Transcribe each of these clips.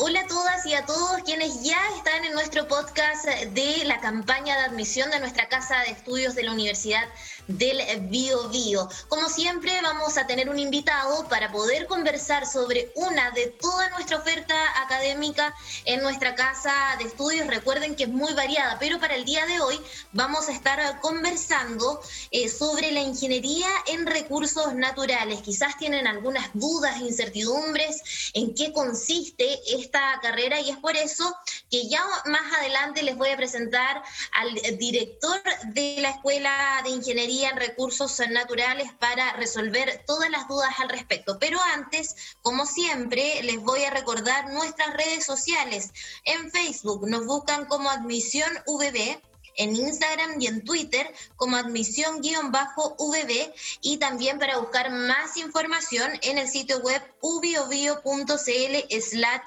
Hola a todas y a todos quienes ya están en nuestro podcast de la campaña de admisión de nuestra Casa de Estudios de la Universidad del Bio Bio. Como siempre, vamos a tener un invitado para poder conversar sobre una de toda nuestra oferta académica en nuestra Casa de Estudios. Recuerden que es muy variada, pero para el día de hoy vamos a estar conversando eh, sobre la ingeniería en recursos naturales. Quizás tienen algunas dudas, incertidumbres en qué consiste esta carrera y es por eso que ya más adelante les voy a presentar al director de la Escuela de Ingeniería Recursos Naturales para resolver todas las dudas al respecto. Pero antes, como siempre, les voy a recordar nuestras redes sociales. En Facebook nos buscan como Admisión VB en Instagram y en Twitter como admisión-vb y también para buscar más información en el sitio web ubiobio.cl slash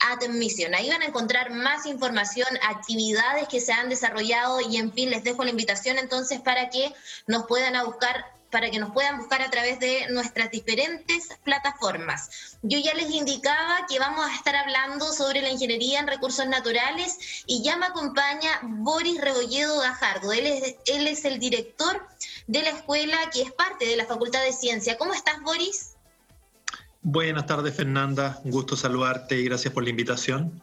admisión. Ahí van a encontrar más información, actividades que se han desarrollado y en fin, les dejo la invitación entonces para que nos puedan a buscar para que nos puedan buscar a través de nuestras diferentes plataformas. Yo ya les indicaba que vamos a estar hablando sobre la ingeniería en recursos naturales y ya me acompaña Boris Rebolledo Gajardo. Él es, él es el director de la escuela que es parte de la Facultad de Ciencia. ¿Cómo estás, Boris? Buenas tardes, Fernanda. Un gusto saludarte y gracias por la invitación.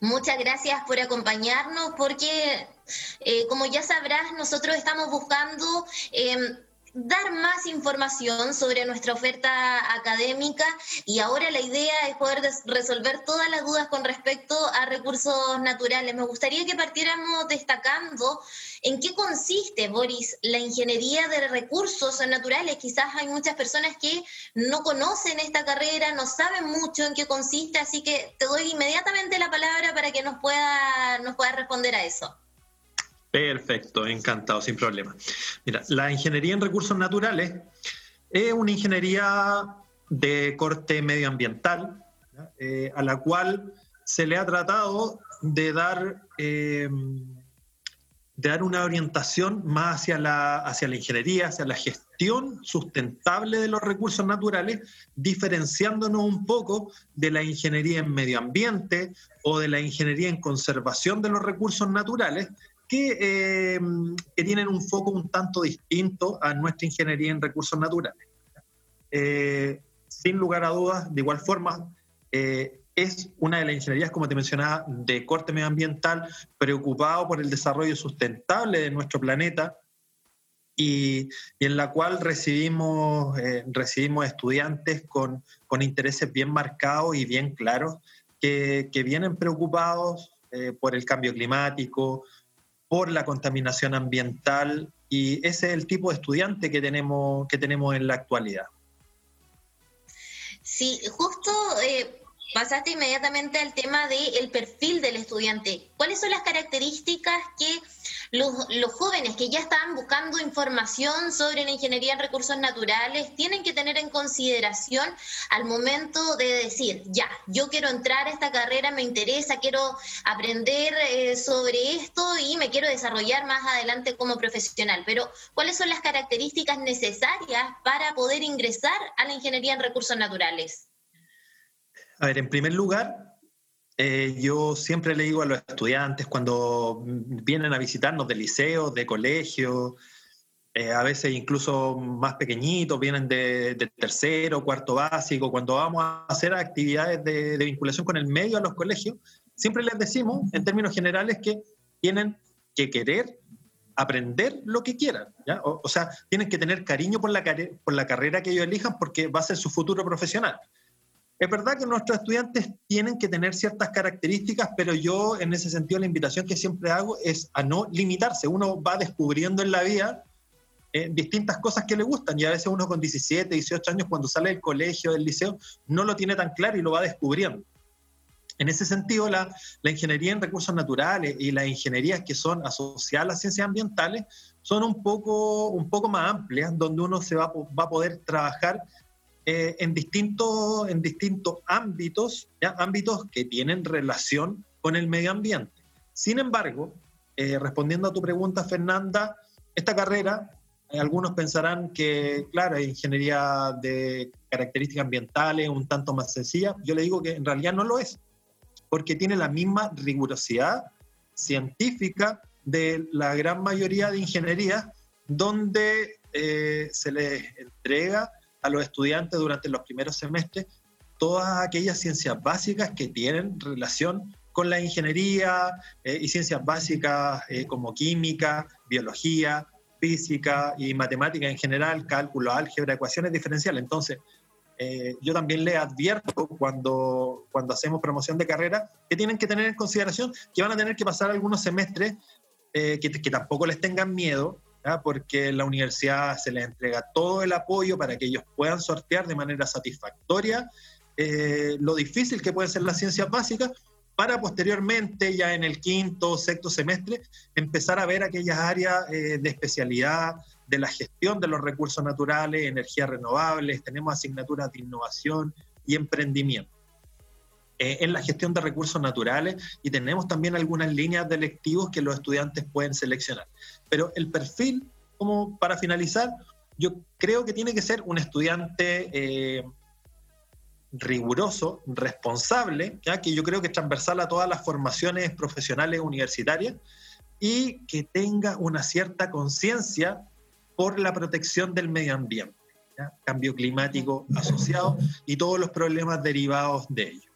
Muchas gracias por acompañarnos porque, eh, como ya sabrás, nosotros estamos buscando eh, dar más información sobre nuestra oferta académica y ahora la idea es poder resolver todas las dudas con respecto a recursos naturales. Me gustaría que partiéramos destacando en qué consiste, Boris, la ingeniería de recursos naturales. Quizás hay muchas personas que no conocen esta carrera, no saben mucho en qué consiste, así que te doy inmediatamente la palabra para que nos pueda, nos pueda responder a eso. Perfecto, encantado, sin problema. Mira, la ingeniería en recursos naturales es una ingeniería de corte medioambiental, eh, a la cual se le ha tratado de dar, eh, de dar una orientación más hacia la, hacia la ingeniería, hacia la gestión sustentable de los recursos naturales, diferenciándonos un poco de la ingeniería en medio ambiente o de la ingeniería en conservación de los recursos naturales, eh, que, tienen un foco un tanto distinto a nuestra ingeniería en recursos naturales. Eh, sin lugar a dudas, de igual forma, eh, es una de las ingenierías, como te mencionaba, de corte medioambiental, preocupado por el desarrollo sustentable de nuestro planeta y, en la cual recibimos, recibimos estudiantes con, con, intereses bien marcados y bien claros que, que vienen preocupados por el cambio climático, por la contaminación ambiental y ese es el tipo de estudiante que tenemos, que tenemos en la actualidad. Sí, justo eh, pasaste inmediatamente al tema del perfil del estudiante. ¿Cuáles son las características que los, jóvenes que ya están buscando información sobre la ingeniería en recursos naturales tienen que tener en consideración al momento de decir, ya, yo quiero entrar a esta carrera, me interesa, quiero aprender eh, sobre esto y me quiero desarrollar más adelante como profesional? Pero, ¿cuáles son las características necesarias para poder ingresar a la ingeniería en recursos naturales? A ver, en primer lugar, eh, yo siempre le digo a los estudiantes cuando vienen a visitarnos de liceo, de colegio, eh, a veces incluso más pequeñitos, vienen de, tercero, cuarto básico, cuando vamos a hacer actividades de, vinculación con el medio a los colegios, siempre les decimos, en términos generales, que tienen que querer aprender lo que quieran. O, o, sea, tienen que tener cariño por la, por la carrera que ellos elijan porque va a ser su futuro profesional. Es verdad que nuestros estudiantes tienen que tener ciertas características, pero yo en ese sentido la invitación que siempre hago es a no limitarse. Uno va descubriendo en la vida eh, distintas cosas que le gustan y a veces uno con 17, 18 años cuando sale del colegio, del liceo, no lo tiene tan claro y lo va descubriendo. En ese sentido, la, ingeniería en recursos naturales y las ingenierías que son asociadas a ciencias ambientales son un poco, un poco más amplias, donde uno se va, va a poder trabajar eh, en, distintos, en distintos ámbitos, ¿ya? ámbitos que tienen relación con el medio ambiente. Sin embargo, eh, respondiendo a tu pregunta, Fernanda, esta carrera, eh, algunos pensarán que, claro, es ingeniería de características ambientales, un tanto más sencilla. Yo le digo que en realidad no lo es. porque tiene la misma rigurosidad científica de la gran mayoría de ingenierías, donde eh, se les entrega a los estudiantes durante los primeros semestres todas aquellas ciencias básicas que tienen relación con la ingeniería eh, y ciencias básicas eh, como química, biología, física y matemática en general, cálculo, álgebra, ecuaciones diferenciales. Entonces, eh, yo también le advierto cuando, cuando hacemos promoción de carrera que tienen que tener en consideración que van a tener que pasar algunos semestres que, que, tampoco les tengan miedo, porque la universidad se les entrega todo el apoyo para que ellos puedan sortear de manera satisfactoria lo difícil que pueden ser las ciencias básicas para posteriormente, ya en el quinto o sexto semestre, empezar a ver aquellas áreas eh, de especialidad de la gestión de los recursos naturales, energías renovables, tenemos asignaturas de innovación y emprendimiento. Eh, en la gestión de recursos naturales y tenemos también algunas líneas de electivos que los estudiantes pueden seleccionar. Pero el perfil, como para finalizar, yo creo que tiene que ser un estudiante eh, riguroso, responsable, que yo creo que es transversal a todas las formaciones profesionales universitarias y que tenga una cierta conciencia por la protección del medio ambiente, cambio climático asociado y todos los problemas derivados de ello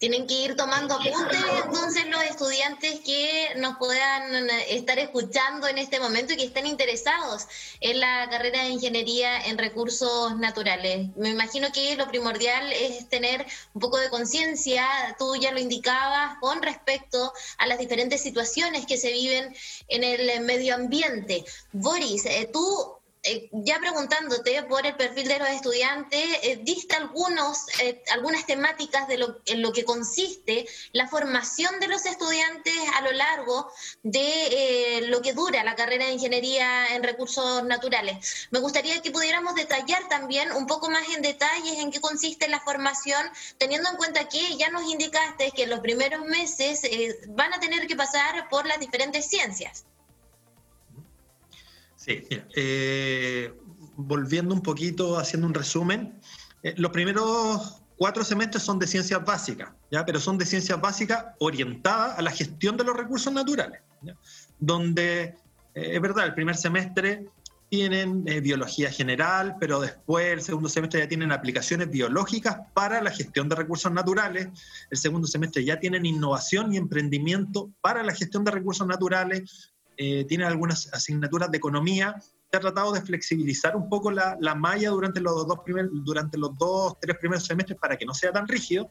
tienen que ir tomando apuntes entonces los estudiantes que nos puedan estar escuchando en este momento y que estén interesados en la carrera de ingeniería en recursos naturales. Me imagino que lo primordial es tener un poco de conciencia, tú ya lo indicabas, con respecto a las diferentes situaciones que se viven en el medio ambiente. Boris, eh, tú eh, ya preguntándote por el perfil de los estudiantes, eh, diste algunos, eh, algunas temáticas de lo, en lo que consiste la formación de los estudiantes a lo largo de lo que dura la carrera de ingeniería en recursos naturales. Me gustaría que pudiéramos detallar también un poco más en detalles en qué consiste la formación, teniendo en cuenta que ya nos indicaste que en los primeros meses van a tener que pasar por las diferentes ciencias. Sí, eh, volviendo un poquito, haciendo un resumen, eh, los primeros cuatro semestres son de ciencias básicas, ¿ya? pero son de ciencias básicas orientadas a la gestión de los recursos naturales, donde eh, es verdad, el primer semestre tienen biología general, pero después el segundo semestre ya tienen aplicaciones biológicas para la gestión de recursos naturales, el segundo semestre ya tienen innovación y emprendimiento para la gestión de recursos naturales, eh, tiene algunas asignaturas de economía. Se ha tratado de flexibilizar un poco la, la malla durante los, dos primer, durante los dos, tres primeros semestres para que no sea tan rígido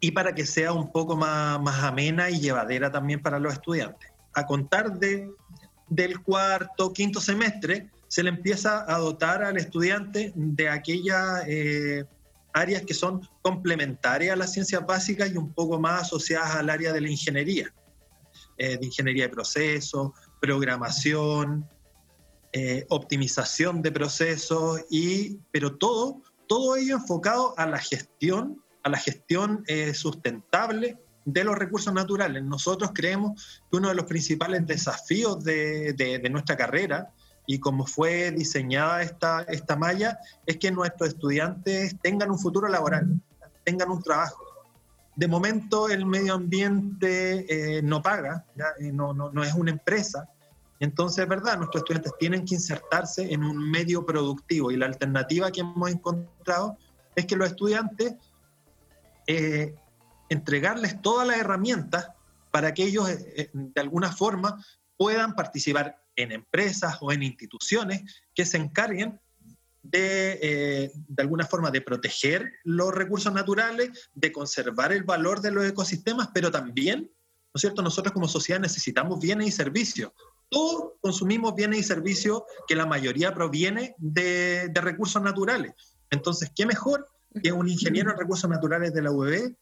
y para que sea un poco más, más amena y llevadera también para los estudiantes. A contar de, del cuarto, quinto semestre, se le empieza a dotar al estudiante de aquellas eh, áreas que son complementarias a las ciencias básicas y un poco más asociadas al área de la ingeniería. Eh, de ingeniería de procesos, programación, eh, optimización de procesos, y, pero todo, todo ello enfocado a la gestión, a la gestión eh, sustentable de los recursos naturales. Nosotros creemos que uno de los principales desafíos de, de, nuestra carrera y como fue diseñada esta, esta malla es que nuestros estudiantes tengan un futuro laboral, tengan un trabajo de momento el medio ambiente eh, no paga, eh, no, es una empresa. Entonces, es verdad, nuestros estudiantes tienen que insertarse en un medio productivo y la alternativa que hemos encontrado es que los estudiantes eh, entregarles todas las herramientas para que ellos de alguna forma puedan participar en empresas o en instituciones que se encarguen de, eh, de alguna forma, de proteger los recursos naturales, de conservar el valor de los ecosistemas, pero también, ¿no es cierto?, nosotros como sociedad necesitamos bienes y servicios. Todos consumimos bienes y servicios que la mayoría proviene de, de recursos naturales. Entonces, ¿qué mejor que un ingeniero en recursos naturales de la UEB,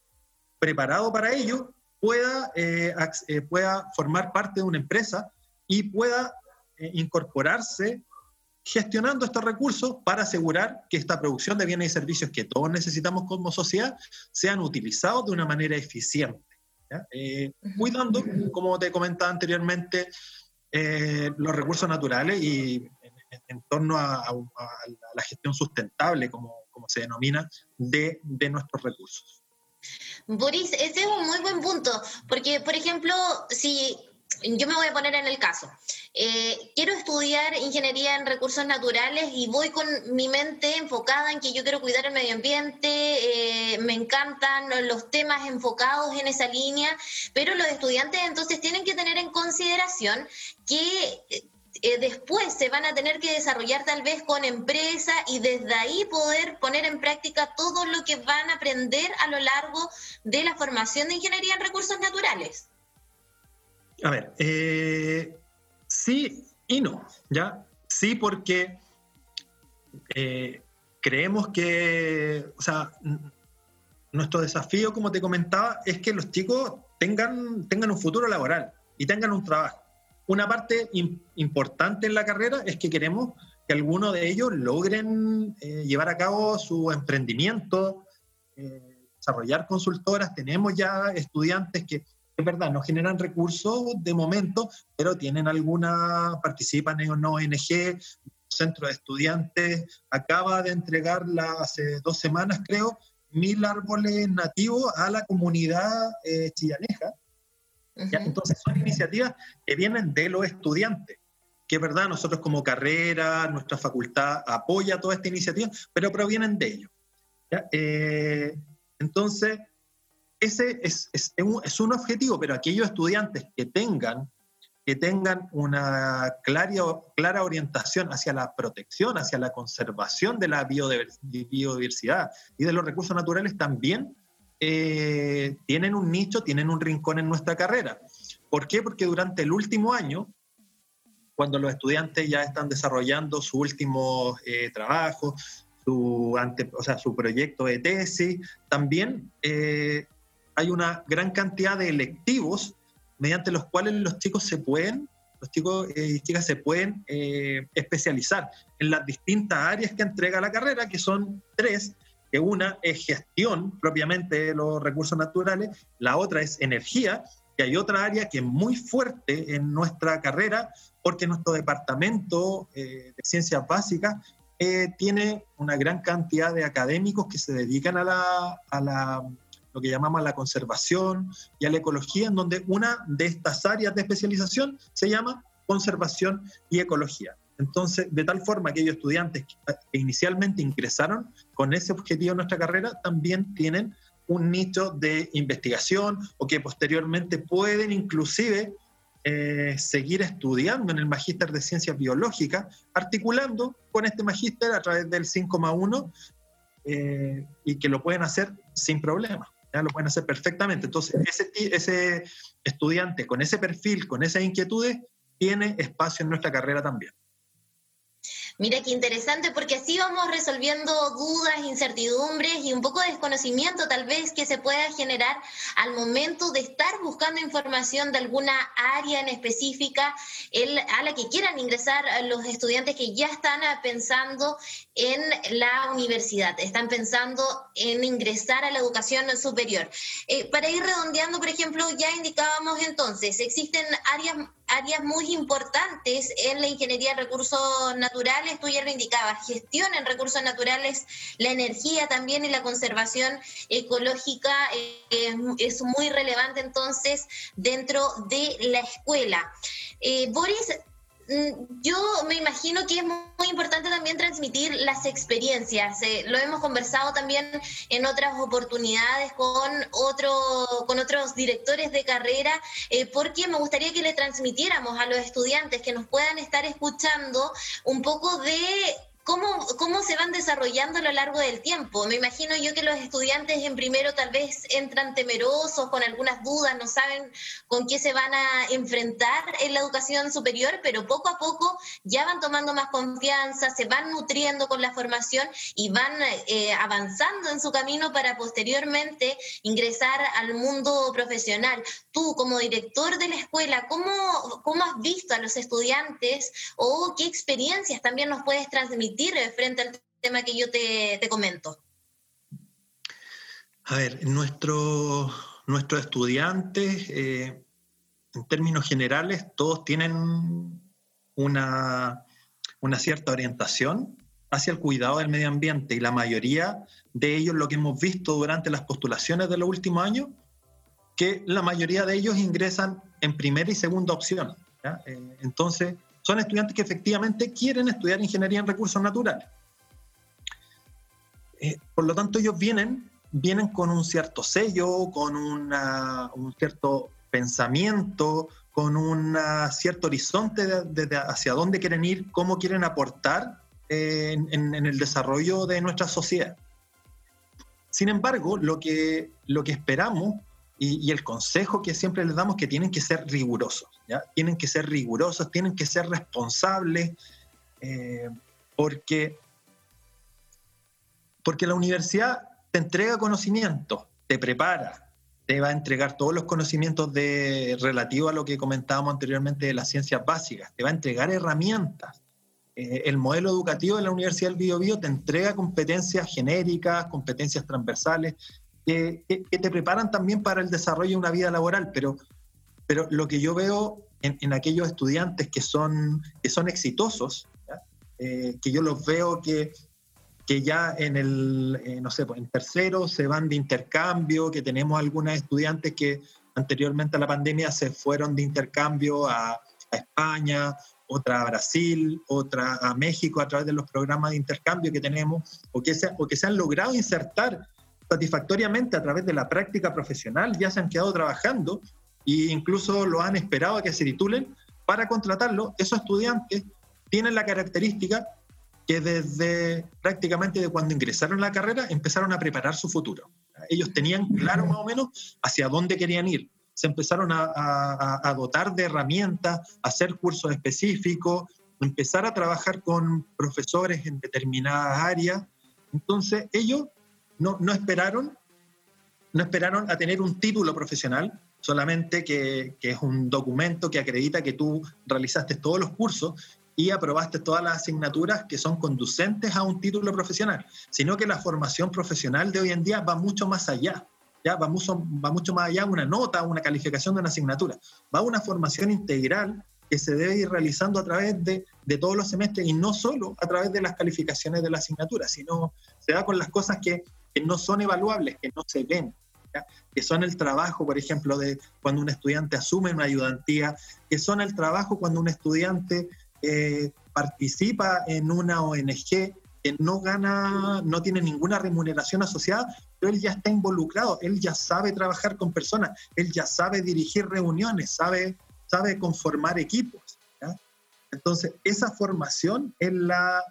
preparado para ello, pueda, eh, eh, pueda formar parte de una empresa y pueda incorporarse gestionando estos recursos para asegurar que esta producción de bienes y servicios que todos necesitamos como sociedad sean utilizados de una manera eficiente, eh, cuidando, como te comentaba anteriormente, eh, los recursos naturales y en, torno a, la gestión sustentable, como, como se denomina, de, de nuestros recursos. Boris, ese es un muy buen punto, porque, por ejemplo, si yo me voy a poner en el caso. Eh, quiero estudiar ingeniería en recursos naturales y voy con mi mente enfocada en que yo quiero cuidar el medio ambiente, eh, me encantan los temas enfocados en esa línea, pero los estudiantes entonces tienen que tener en consideración que eh, después se van a tener que desarrollar tal vez con empresa y desde ahí poder poner en práctica todo lo que van a aprender a lo largo de la formación de ingeniería en recursos naturales. A ver, eh, sí y no, ¿ya? Sí porque eh, creemos que, o sea, nuestro desafío, como te comentaba, es que los chicos tengan, tengan un futuro laboral y tengan un trabajo. Una parte importante en la carrera es que queremos que algunos de ellos logren eh, llevar a cabo su emprendimiento, desarrollar consultoras. Tenemos ya estudiantes que es verdad, no generan recursos de momento, pero tienen alguna, participan en una ONG, centro de estudiantes, acaba de entregar hace dos semanas, creo, mil árboles nativos a la comunidad eh, chillaneja. Entonces son iniciativas que vienen de los estudiantes, que es verdad, nosotros como carrera, nuestra facultad apoya toda esta iniciativa, pero provienen de ellos. Eh, entonces, ese es, es, un objetivo, pero aquellos estudiantes que tengan, que tengan una clara, clara orientación hacia la protección, hacia la conservación de la biodiversidad y de los recursos naturales también eh, tienen un nicho, tienen un rincón en nuestra carrera. ¿Por qué? Porque durante el último año, cuando los estudiantes ya están desarrollando su último eh, trabajo, su, ante, o sea, su proyecto de tesis, también eh, hay una gran cantidad de electivos mediante los cuales los chicos se pueden, los chicos eh, y chicas se pueden eh, especializar en las distintas áreas que entrega la carrera, que son tres, que una es gestión propiamente de los recursos naturales, la otra es energía, y hay otra área que es muy fuerte en nuestra carrera, porque nuestro departamento eh, de ciencias básicas tiene una gran cantidad de académicos que se dedican a la lo que llamamos la conservación y a la ecología, en donde una de estas áreas de especialización se llama conservación y ecología. Entonces, de tal forma que aquellos estudiantes que inicialmente ingresaron con ese objetivo en nuestra carrera también tienen un nicho de investigación o que posteriormente pueden inclusive eh, seguir estudiando en el magíster de ciencias biológicas, articulando con este magíster a través del 5,1 eh, y que lo pueden hacer sin problema lo pueden hacer perfectamente. Entonces, ese, ese estudiante con ese perfil, con esas inquietudes, tiene espacio en nuestra carrera también. Mira qué interesante porque así vamos resolviendo dudas, incertidumbres y un poco de desconocimiento tal vez que se pueda generar al momento de estar buscando información de alguna área en específica a la que quieran ingresar los estudiantes que ya están pensando en la universidad, están pensando en ingresar a la educación superior. Eh, para ir redondeando, por ejemplo, ya indicábamos entonces, existen áreas áreas muy importantes en la ingeniería de recursos naturales, tú ya lo indicabas, gestión en recursos naturales, la energía también y la conservación ecológica eh, es muy relevante entonces dentro de la escuela. Eh, Boris, yo me imagino que es muy importante también transmitir las experiencias. Eh, lo hemos conversado también en otras oportunidades con, otro, con otros directores de carrera, eh, porque me gustaría que le transmitiéramos a los estudiantes que nos puedan estar escuchando un poco de ¿Cómo, ¿Cómo se van desarrollando a lo largo del tiempo? Me imagino yo que los estudiantes en primero tal vez entran temerosos, con algunas dudas, no saben con qué se van a enfrentar en la educación superior, pero poco a poco ya van tomando más confianza, se van nutriendo con la formación y van eh, avanzando en su camino para posteriormente ingresar al mundo profesional. Tú, como director de la escuela, ¿cómo, cómo has visto a los estudiantes o qué experiencias también nos puedes transmitir? Frente al tema que yo te, comento? A ver, nuestros estudiantes, eh, en términos generales, todos tienen una, una cierta orientación hacia el cuidado del medio ambiente y la mayoría de ellos lo que hemos visto durante las postulaciones de los últimos años, que la mayoría de ellos ingresan en primera y segunda opción. Eh, entonces, son estudiantes que efectivamente quieren estudiar ingeniería en recursos naturales. Eh, por lo tanto, ellos vienen, vienen con un cierto sello, con un cierto pensamiento, con un cierto horizonte de, hacia dónde quieren ir, cómo quieren aportar eh, en, el desarrollo de nuestra sociedad. Sin embargo, lo que, lo que esperamos y, el consejo que siempre les damos que tienen que ser rigurosos, tienen que ser rigurosos, tienen que ser responsables, eh, porque, porque la universidad te entrega conocimiento, te prepara, te va a entregar todos los conocimientos de, relativos a lo que comentábamos anteriormente de las ciencias básicas, te va a entregar herramientas. Eh, el modelo educativo de la Universidad del Biobío te entrega competencias genéricas, competencias transversales, que, te preparan también para el desarrollo de una vida laboral, pero, pero lo que yo veo en, aquellos estudiantes que son, que son exitosos, eh, que yo los veo que que ya en el, eh, no sé, pues, en tercero se van de intercambio, que tenemos algunas estudiantes que anteriormente a la pandemia se fueron de intercambio a, España, otra a Brasil, otra a México a través de los programas de intercambio que tenemos, o que se, o que se han logrado insertar satisfactoriamente a través de la práctica profesional, ya se han quedado trabajando e incluso lo han esperado a que se titulen para contratarlo. Esos estudiantes tienen la característica que desde prácticamente de cuando ingresaron a la carrera empezaron a preparar su futuro. Ellos tenían claro más o menos hacia dónde querían ir. Se empezaron a, dotar de herramientas, a hacer cursos específicos, empezar a trabajar con profesores en determinadas áreas. Entonces ellos no, no esperaron, no esperaron a tener un título profesional, solamente que, que, es un documento que acredita que tú realizaste todos los cursos y aprobaste todas las asignaturas que son conducentes a un título profesional, sino que la formación profesional de hoy en día va mucho más allá. Ya va mucho, va mucho más allá una nota, una calificación de una asignatura. Va una formación integral que se debe ir realizando a través de, de, todos los semestres y no solo a través de las calificaciones de la asignatura, sino se da con las cosas que, que no son evaluables, que no se ven, que son el trabajo, por ejemplo, de cuando un estudiante asume una ayudantía, que son el trabajo cuando un estudiante eh, participa en una ONG que no gana, no tiene ninguna remuneración asociada, pero él ya está involucrado, él ya sabe trabajar con personas, él ya sabe dirigir reuniones, sabe, sabe conformar equipos. Entonces, esa formación es la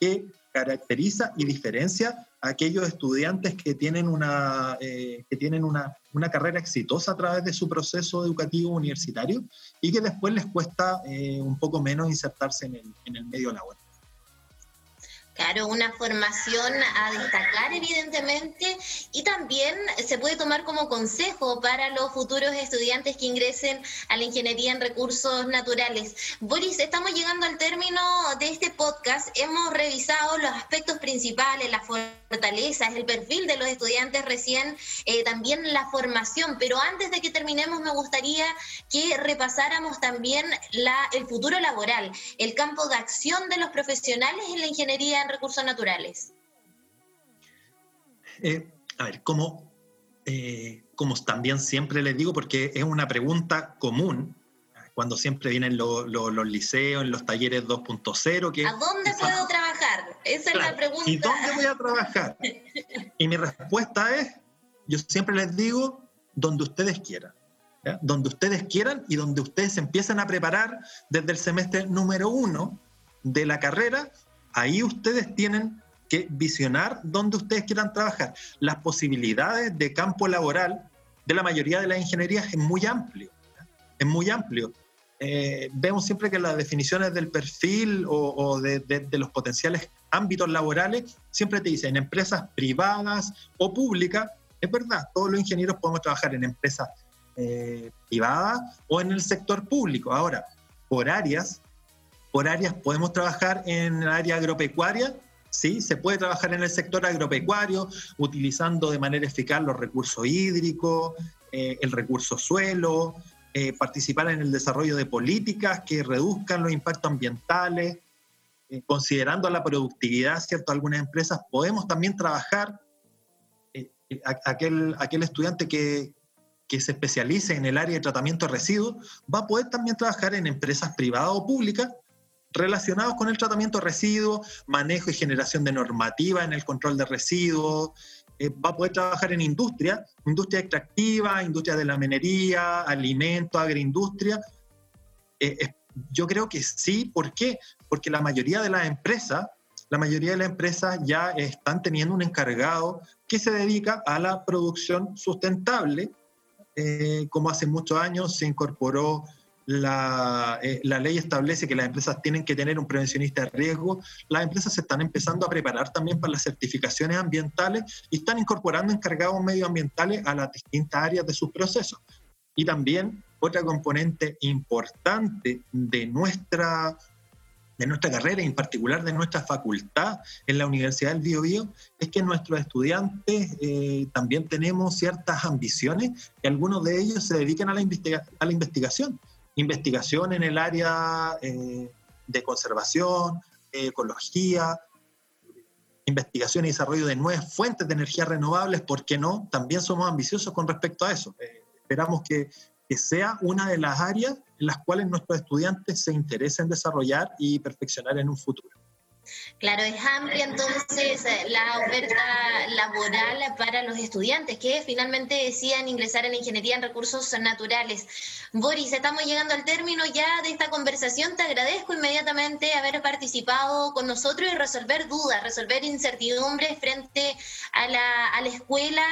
que caracteriza y diferencia a aquellos estudiantes que tienen una, eh, que tienen una, una, carrera exitosa a través de su proceso educativo universitario y que después les cuesta eh, un poco menos insertarse en el, en el medio laboral. Claro, una formación a destacar evidentemente y también se puede tomar como consejo para los futuros estudiantes que ingresen a la ingeniería en recursos naturales. Boris, estamos llegando al término de este podcast. Hemos revisado los aspectos principales, las fortalezas, el perfil de los estudiantes recién, eh, también la formación, pero antes de que terminemos me gustaría que repasáramos también la, el futuro laboral, el campo de acción de los profesionales en la ingeniería recursos naturales? Eh, a ver, como, eh, como también siempre les digo, porque es una pregunta común, cuando siempre vienen los liceos, en los talleres 2.0. Que, ¿A dónde puedo trabajar? Esa es la pregunta. ¿Y dónde voy a trabajar? y mi respuesta es, yo siempre les digo, donde ustedes quieran. Donde ustedes quieran y donde ustedes empiezan a preparar desde el semestre número uno de la carrera ahí ustedes tienen que visionar dónde ustedes quieran trabajar. Las posibilidades de campo laboral de la mayoría de las ingenierías es muy amplio. Es muy amplio. Eh, vemos siempre que las definiciones del perfil o, de, los potenciales ámbitos laborales siempre te dicen empresas privadas o públicas. Es verdad, todos los ingenieros podemos trabajar en empresas eh, privadas o en el sector público. Ahora, por áreas, por áreas, podemos trabajar en el área agropecuaria, sí, se puede trabajar en el sector agropecuario utilizando de manera eficaz los recursos hídricos, eh, el recurso suelo, eh, participar en el desarrollo de políticas que reduzcan los impactos ambientales. eh, considerando la productividad, ¿cierto? Algunas empresas, podemos también trabajar aquel, aquel estudiante que, que se especialice en el área de tratamiento de residuos, va a poder también trabajar en empresas privadas o públicas relacionados con el tratamiento de residuos, manejo y generación de normativa en el control de residuos, eh, va a poder trabajar en industria, industria extractiva, industria de la minería, alimentos, agroindustria. Eh, yo creo que sí, ¿por qué? Porque la mayoría de las empresas, la mayoría de las empresas ya están teniendo un encargado que se dedica a la producción sustentable, eh, como hace muchos años se incorporó la, eh, la, ley establece que las empresas tienen que tener un prevencionista de riesgo, las empresas se están empezando a preparar también para las certificaciones ambientales y están incorporando encargados medioambientales a las distintas áreas de sus procesos. Y también otra componente importante de nuestra, de nuestra carrera y en particular de nuestra facultad en la Universidad del Biobío es que nuestros estudiantes eh, también tenemos ciertas ambiciones y algunos de ellos se dedican a la, a la investigación investigación en el área eh, de conservación, ecología, investigación y desarrollo de nuevas fuentes de energía renovables, ¿por qué no? También somos ambiciosos con respecto a eso. Eh, esperamos que, que, sea una de las áreas en las cuales nuestros estudiantes se interesen desarrollar y perfeccionar en un futuro. Claro, es amplia entonces la oferta laboral para los estudiantes que finalmente decían ingresar en la ingeniería en recursos naturales. Boris, estamos llegando al término ya de esta conversación. Te agradezco inmediatamente haber participado con nosotros y resolver dudas, resolver incertidumbres frente a la, a la escuela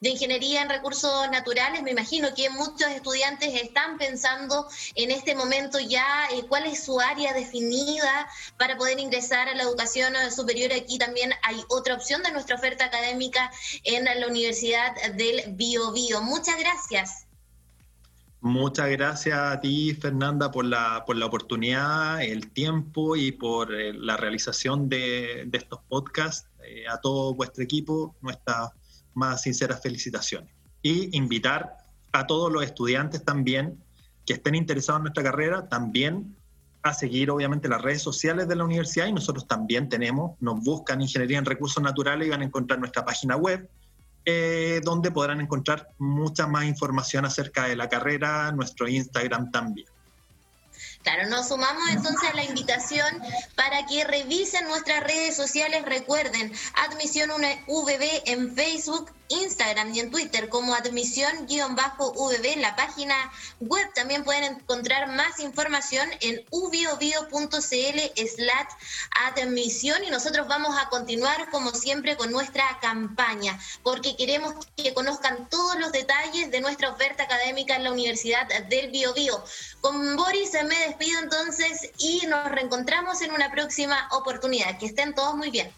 de ingeniería en recursos naturales. Me imagino que muchos estudiantes están pensando en este momento ya eh, cuál es su área definida para poder ingresar a la educación superior, aquí también hay otra opción de nuestra oferta académica en la Universidad del Bio Bio. Muchas gracias. Muchas gracias a ti, Fernanda, por la, por la oportunidad, el tiempo y por eh, la realización de, de estos podcasts. Eh, a todo vuestro equipo, nuestras más sinceras felicitaciones. Y invitar a todos los estudiantes también que estén interesados en nuestra carrera, también a seguir obviamente las redes sociales de la universidad y nosotros también tenemos, nos buscan Ingeniería en Recursos Naturales y van a encontrar nuestra página web, eh, donde podrán encontrar mucha más información acerca de la carrera, nuestro Instagram también. Claro, nos sumamos entonces a la invitación para que revisen nuestras redes sociales. Recuerden, Admisión VB en Facebook, Instagram y en Twitter como admisión-vb. La página web también pueden encontrar más información en ubiobio.cl slash admisión y nosotros vamos a continuar como siempre con nuestra campaña porque queremos que conozcan todos los detalles de nuestra oferta académica en la Universidad del Bio, Bio. Con Boris me despido entonces y nos reencontramos en una próxima oportunidad. Que estén todos muy bien.